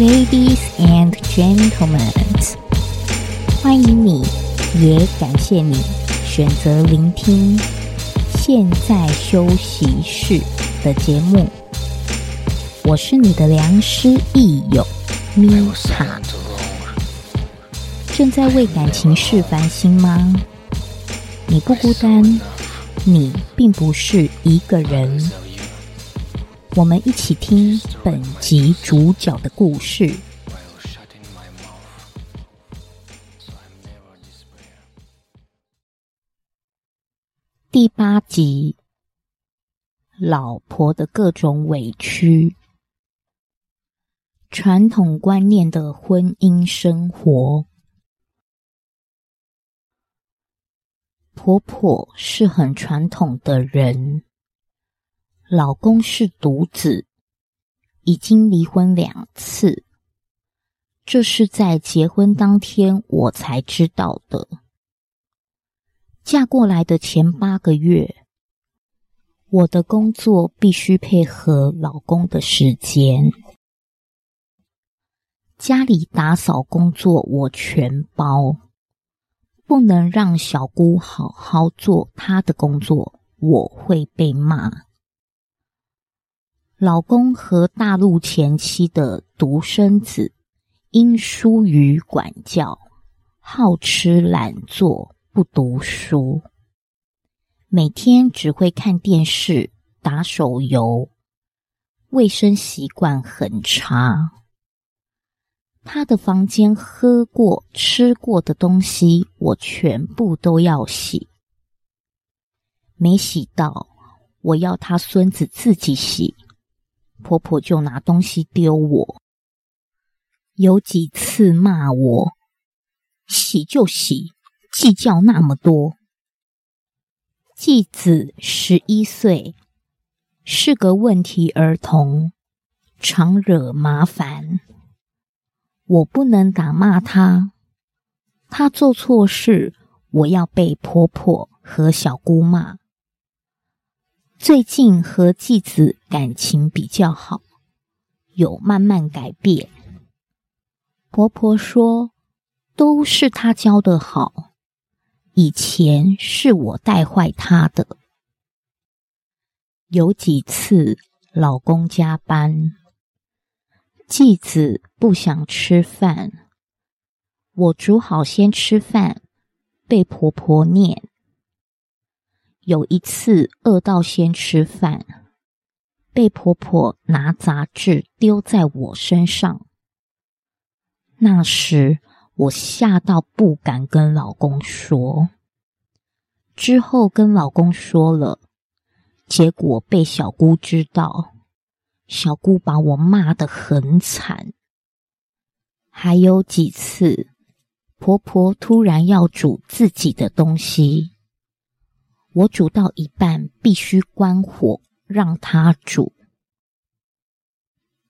Ladies and gentlemen，欢迎你，也感谢你选择聆听《现在休息室》的节目。我是你的良师益友米卡，正在为感情事烦心吗？你不孤单，你并不是一个人。我们一起听本集主角的故事。第八集：老婆的各种委屈。传统观念的婚姻生活，婆婆是很传统的人。老公是独子，已经离婚两次。这是在结婚当天我才知道的。嫁过来的前八个月，我的工作必须配合老公的时间，家里打扫工作我全包，不能让小姑好好做她的工作，我会被骂。老公和大陆前妻的独生子，因疏于管教，好吃懒做，不读书，每天只会看电视、打手游，卫生习惯很差。他的房间喝过、吃过的东西，我全部都要洗，没洗到，我要他孙子自己洗。婆婆就拿东西丢我，有几次骂我：“洗就洗，计较那么多。”继子十一岁，是个问题儿童，常惹麻烦。我不能打骂他，他做错事，我要被婆婆和小姑骂。最近和继子感情比较好，有慢慢改变。婆婆说都是她教的好，以前是我带坏她的。有几次老公加班，继子不想吃饭，我煮好先吃饭，被婆婆念。有一次饿到先吃饭，被婆婆拿杂志丢在我身上。那时我吓到不敢跟老公说。之后跟老公说了，结果被小姑知道，小姑把我骂得很惨。还有几次，婆婆突然要煮自己的东西。我煮到一半，必须关火让他煮。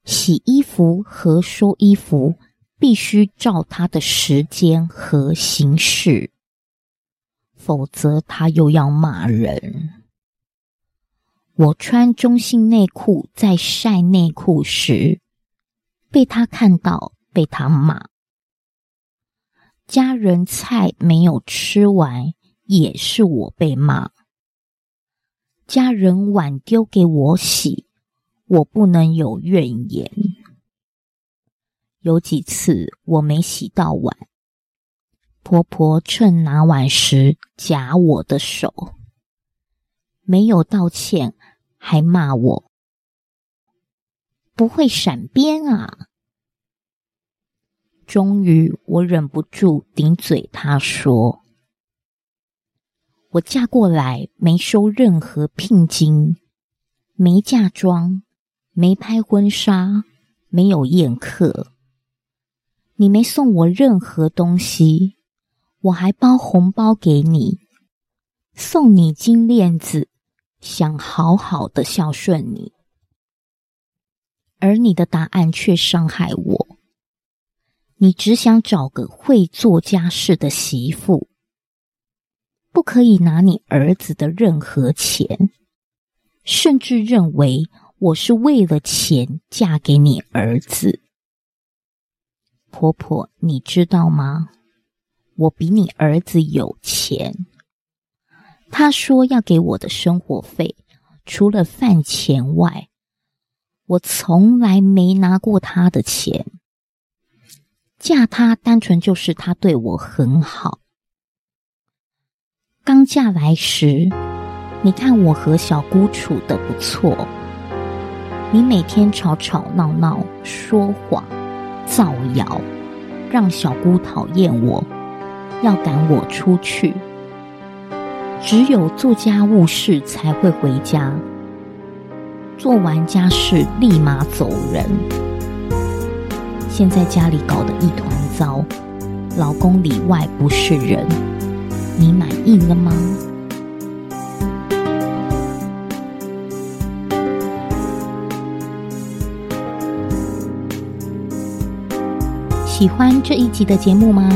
洗衣服和收衣服必须照他的时间和形式，否则他又要骂人。我穿中性内裤在晒内裤时，被他看到，被他骂。家人菜没有吃完。也是我被骂，家人碗丢给我洗，我不能有怨言。有几次我没洗到碗，婆婆趁拿碗时夹我的手，没有道歉还骂我不会闪边啊！终于我忍不住顶嘴，他说。我嫁过来没收任何聘金，没嫁妆，没拍婚纱，没有宴客。你没送我任何东西，我还包红包给你，送你金链子，想好好的孝顺你，而你的答案却伤害我。你只想找个会做家事的媳妇。不可以拿你儿子的任何钱，甚至认为我是为了钱嫁给你儿子。婆婆，你知道吗？我比你儿子有钱。他说要给我的生活费，除了饭钱外，我从来没拿过他的钱。嫁他单纯就是他对我很好。刚嫁来时，你看我和小姑处的不错。你每天吵吵闹闹，说谎、造谣，让小姑讨厌我，要赶我出去。只有做家务事才会回家，做完家事立马走人。现在家里搞得一团糟，老公里外不是人，你满意了吗？喜欢这一集的节目吗？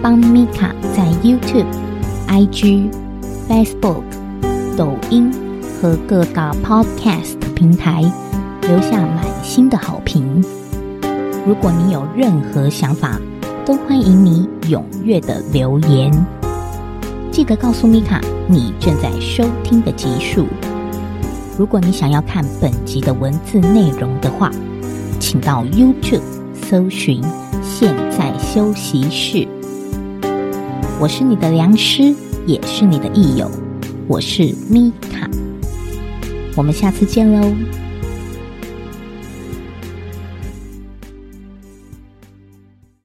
帮米卡在 YouTube、IG、Facebook、抖音和各大 Podcast 平台留下满心的好评。如果你有任何想法，都欢迎你踊跃的留言。记得告诉米卡你正在收听的集数。如果你想要看本集的文字内容的话，请到 YouTube 搜寻。现在休息室，我是你的良师，也是你的益友，我是米卡，我们下次见喽。